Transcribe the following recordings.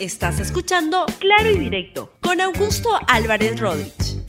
Estás escuchando Claro y Directo con Augusto Álvarez Rodríguez.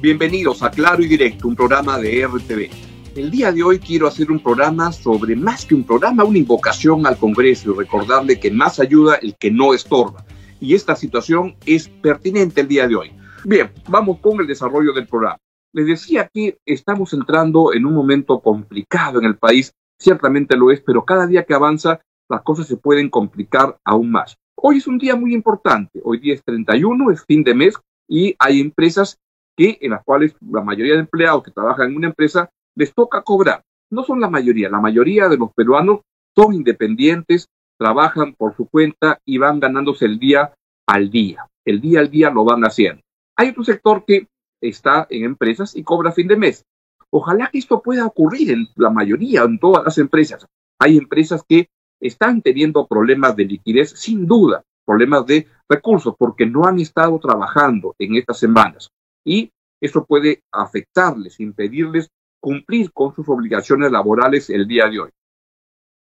Bienvenidos a Claro y Directo, un programa de RTV. El día de hoy quiero hacer un programa sobre, más que un programa, una invocación al Congreso y recordarle que más ayuda el que no estorba. Y esta situación es pertinente el día de hoy. Bien, vamos con el desarrollo del programa. Les decía que estamos entrando en un momento complicado en el país, ciertamente lo es, pero cada día que avanza las cosas se pueden complicar aún más. Hoy es un día muy importante, hoy día es 31, es fin de mes y hay empresas que en las cuales la mayoría de empleados que trabajan en una empresa les toca cobrar. No son la mayoría, la mayoría de los peruanos son independientes, trabajan por su cuenta y van ganándose el día al día. El día al día lo van haciendo. Hay otro sector que está en empresas y cobra a fin de mes. Ojalá que esto pueda ocurrir en la mayoría, en todas las empresas. Hay empresas que están teniendo problemas de liquidez, sin duda, problemas de recursos, porque no han estado trabajando en estas semanas y eso puede afectarles, impedirles cumplir con sus obligaciones laborales el día de hoy.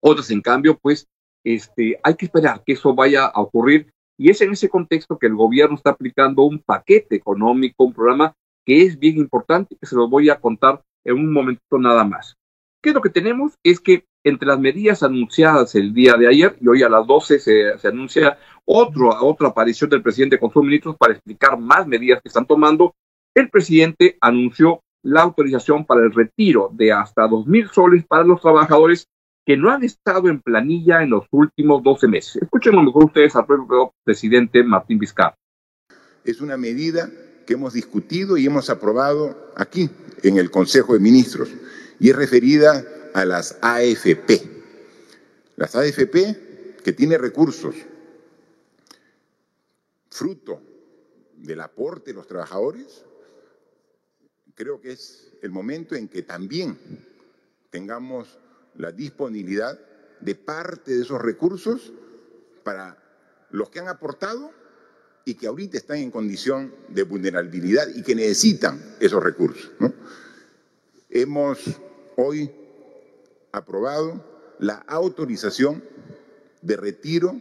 Otras, en cambio, pues este, hay que esperar que eso vaya a ocurrir y es en ese contexto que el gobierno está aplicando un paquete económico, un programa que es bien importante, que se lo voy a contar en un momento nada más. ¿Qué es lo que tenemos? Es que entre las medidas anunciadas el día de ayer, y hoy a las 12 se, se anuncia otro, otra aparición del presidente con sus ministros para explicar más medidas que están tomando, el presidente anunció la autorización para el retiro de hasta dos mil soles para los trabajadores que no han estado en planilla en los últimos 12 meses. Escuchen mejor ustedes al propio presidente Martín Vizcarra. Es una medida que hemos discutido y hemos aprobado aquí en el Consejo de Ministros y es referida a las AFP. Las AFP que tiene recursos fruto del aporte de los trabajadores creo que es el momento en que también tengamos la disponibilidad de parte de esos recursos para los que han aportado y que ahorita están en condición de vulnerabilidad y que necesitan esos recursos. Hemos hoy aprobado la autorización de retiro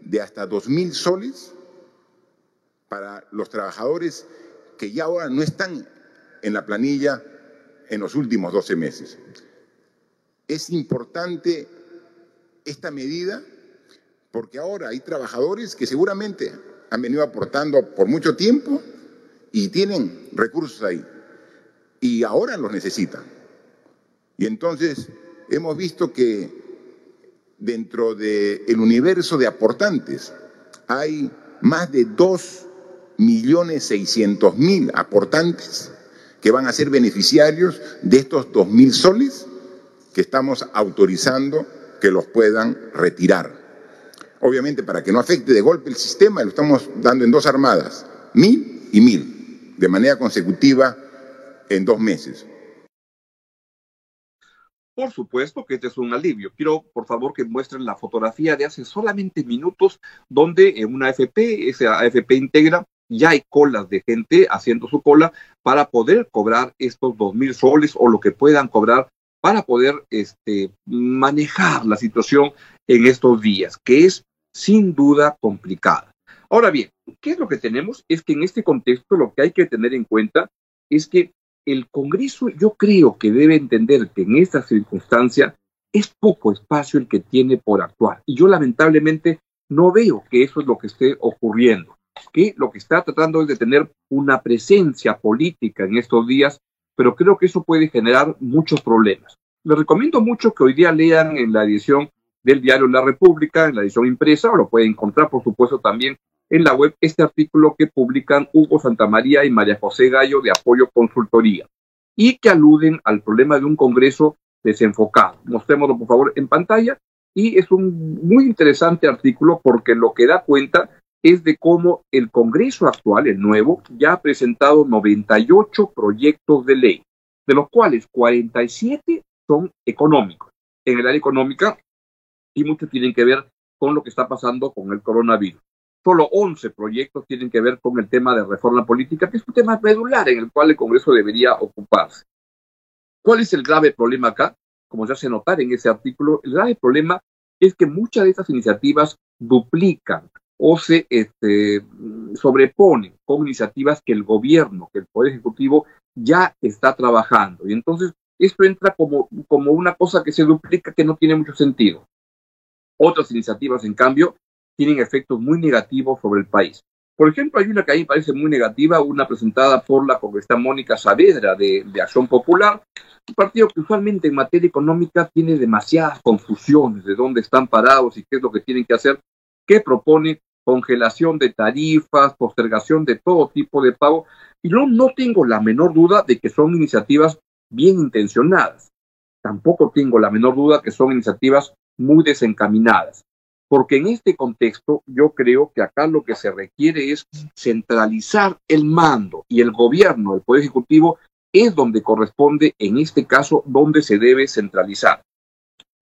de hasta dos mil soles para los trabajadores que ya ahora no están en la planilla en los últimos 12 meses. Es importante esta medida porque ahora hay trabajadores que seguramente han venido aportando por mucho tiempo y tienen recursos ahí y ahora los necesitan. Y entonces hemos visto que dentro del universo de aportantes hay más de 2 millones 600 mil aportantes que van a ser beneficiarios de estos dos mil soles que estamos autorizando que los puedan retirar. Obviamente, para que no afecte de golpe el sistema, lo estamos dando en dos armadas, mil y mil, de manera consecutiva en dos meses. Por supuesto que este es un alivio. Quiero, por favor, que muestren la fotografía de hace solamente minutos, donde en una AFP, esa AFP integra ya hay colas de gente haciendo su cola para poder cobrar estos dos mil soles o lo que puedan cobrar para poder este, manejar la situación en estos días, que es sin duda complicada. Ahora bien, ¿qué es lo que tenemos? Es que en este contexto lo que hay que tener en cuenta es que el Congreso yo creo que debe entender que en esta circunstancia es poco espacio el que tiene por actuar. Y yo lamentablemente no veo que eso es lo que esté ocurriendo que lo que está tratando es de tener una presencia política en estos días, pero creo que eso puede generar muchos problemas. Les recomiendo mucho que hoy día lean en la edición del diario La República, en la edición impresa, o lo pueden encontrar, por supuesto, también en la web, este artículo que publican Hugo Santamaría y María José Gallo de Apoyo Consultoría, y que aluden al problema de un Congreso desenfocado. Mostrémoslo, por favor, en pantalla. Y es un muy interesante artículo porque lo que da cuenta es de cómo el Congreso actual, el nuevo, ya ha presentado 98 proyectos de ley, de los cuales 47 son económicos, en el área económica, y muchos tienen que ver con lo que está pasando con el coronavirus. solo 11 proyectos tienen que ver con el tema de reforma política, que es un tema medular en el cual el Congreso debería ocuparse. ¿Cuál es el grave problema acá? Como ya se notar en ese artículo, el grave problema es que muchas de estas iniciativas duplican o se este, sobreponen con iniciativas que el gobierno, que el Poder Ejecutivo ya está trabajando. Y entonces esto entra como, como una cosa que se duplica que no tiene mucho sentido. Otras iniciativas, en cambio, tienen efectos muy negativos sobre el país. Por ejemplo, hay una que a mí me parece muy negativa, una presentada por la congresista Mónica Saavedra de, de Acción Popular, un partido que usualmente en materia económica tiene demasiadas confusiones de dónde están parados y qué es lo que tienen que hacer, que propone congelación de tarifas, postergación de todo tipo de pago, y no, no tengo la menor duda de que son iniciativas bien intencionadas. Tampoco tengo la menor duda que son iniciativas muy desencaminadas porque en este contexto yo creo que acá lo que se requiere es centralizar el mando y el gobierno, el Poder Ejecutivo, es donde corresponde, en este caso, donde se debe centralizar.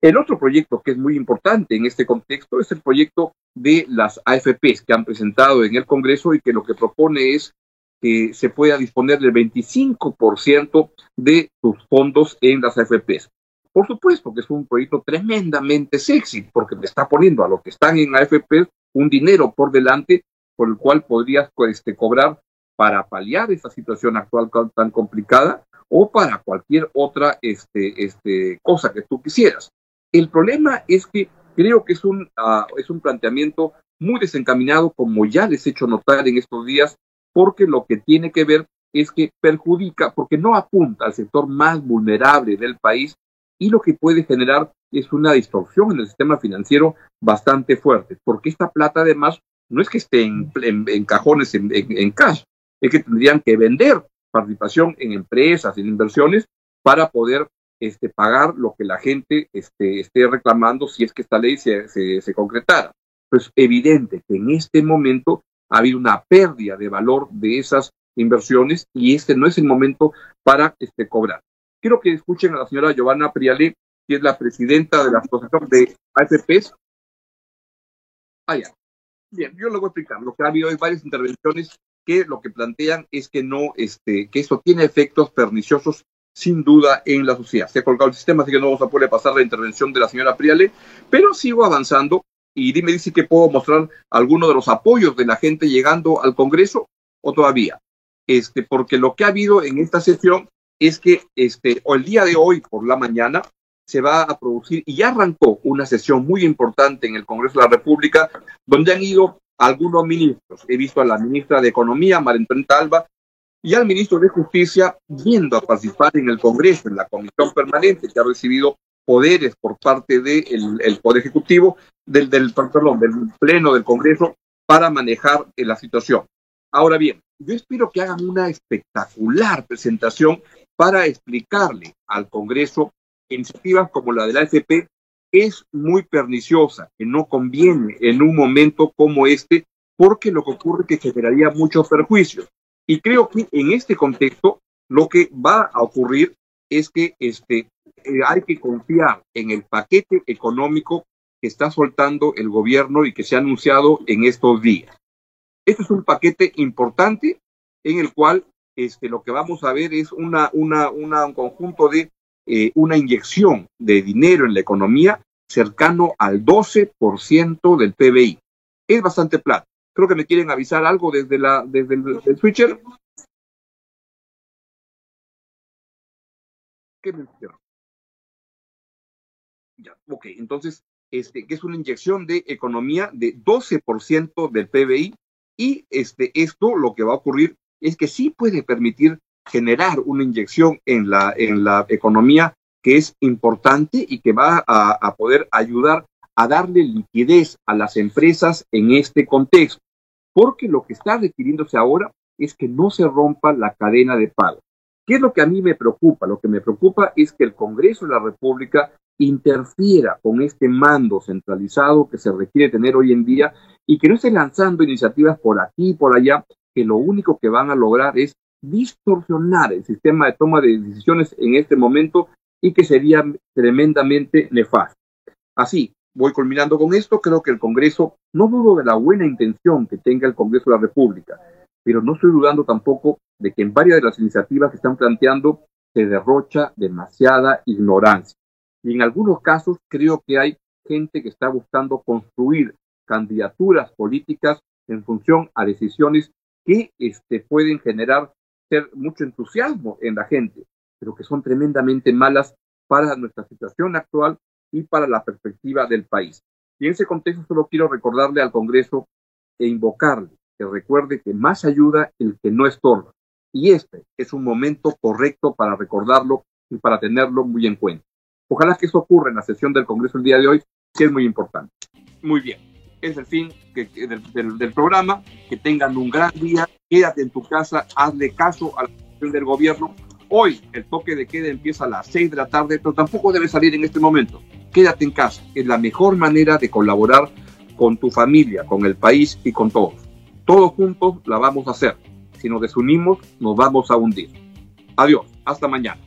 El otro proyecto que es muy importante en este contexto es el proyecto de las AFPs que han presentado en el Congreso y que lo que propone es que se pueda disponer del 25% de sus fondos en las AFPs. Por supuesto que es un proyecto tremendamente sexy, porque te está poniendo a los que están en AFP un dinero por delante por el cual podrías pues, este, cobrar para paliar esa situación actual tan complicada o para cualquier otra este, este, cosa que tú quisieras. El problema es que creo que es un, uh, es un planteamiento muy desencaminado, como ya les he hecho notar en estos días, porque lo que tiene que ver es que perjudica, porque no apunta al sector más vulnerable del país, y lo que puede generar es una distorsión en el sistema financiero bastante fuerte, porque esta plata además no es que esté en, cajones en, cash, es que tendrían que vender participación en empresas, en inversiones, para poder este, pagar lo que la gente este, esté reclamando si es que esta ley se, se, concretara. Pues evidente que en este momento ha habido una pérdida de valor de esas inversiones y este no es el momento para este, cobrar. Quiero que escuchen a la señora Giovanna Priale, que es la presidenta de la Asociación de AFPs. Ah. Bien, yo lo voy a explicar. Lo que ha habido hay varias intervenciones que lo que plantean es que no, este, que esto tiene efectos perniciosos sin duda en la sociedad. Se ha colgado el sistema, así que no vamos a poder pasar la intervención de la señora Priale, pero sigo avanzando y dime dice que puedo mostrar algunos de los apoyos de la gente llegando al Congreso o todavía. Este, porque lo que ha habido en esta sesión es que este, o el día de hoy por la mañana se va a producir y ya arrancó una sesión muy importante en el Congreso de la República donde han ido algunos ministros. He visto a la ministra de Economía, Marentrén Talba, y al ministro de Justicia viendo a participar en el Congreso, en la comisión permanente que ha recibido poderes por parte del el Poder Ejecutivo, del, del, del Pleno del Congreso, para manejar eh, la situación. Ahora bien, yo espero que hagan una espectacular presentación para explicarle al Congreso que iniciativas como la de la AFP es muy perniciosa, que no conviene en un momento como este, porque lo que ocurre es que generaría muchos perjuicios. Y creo que en este contexto lo que va a ocurrir es que este, eh, hay que confiar en el paquete económico que está soltando el gobierno y que se ha anunciado en estos días. Este es un paquete importante en el cual este, lo que vamos a ver es una, un conjunto de eh, una inyección de dinero en la economía cercano al 12% del PBI. Es bastante plata. Creo que me quieren avisar algo desde, la, desde el, switcher. ¿Qué me Ya, ok, entonces, este, que es una inyección de economía de 12% del PBI y este, esto lo que va a ocurrir es que sí puede permitir generar una inyección en la, en la economía que es importante y que va a, a poder ayudar a darle liquidez a las empresas en este contexto, porque lo que está requiriéndose ahora es que no se rompa la cadena de pago. ¿Qué es lo que a mí me preocupa? Lo que me preocupa es que el Congreso de la República interfiera con este mando centralizado que se requiere tener hoy en día y que no esté lanzando iniciativas por aquí y por allá que lo único que van a lograr es distorsionar el sistema de toma de decisiones en este momento y que sería tremendamente nefasto. Así, voy culminando con esto, creo que el Congreso, no dudo de la buena intención que tenga el Congreso de la República, pero no estoy dudando tampoco de que en varias de las iniciativas que están planteando se derrocha demasiada ignorancia. Y en algunos casos creo que hay gente que está buscando construir candidaturas políticas en función a decisiones que este, pueden generar ser mucho entusiasmo en la gente, pero que son tremendamente malas para nuestra situación actual y para la perspectiva del país. Y en ese contexto solo quiero recordarle al Congreso e invocarle que recuerde que más ayuda el que no estorba. Y este es un momento correcto para recordarlo y para tenerlo muy en cuenta. Ojalá que eso ocurra en la sesión del Congreso el día de hoy, que es muy importante. Muy bien, es el fin del, del, programa. Que tengan un gran día. Quédate en tu casa, hazle caso a la sesión del gobierno. Hoy el toque de queda empieza a las 6 de la tarde, pero tampoco debe salir en este momento. Quédate en casa. Es la mejor manera de colaborar con tu familia, con el país y con todos. Todos juntos la vamos a hacer. Si nos desunimos, nos vamos a hundir. Adiós. Hasta mañana.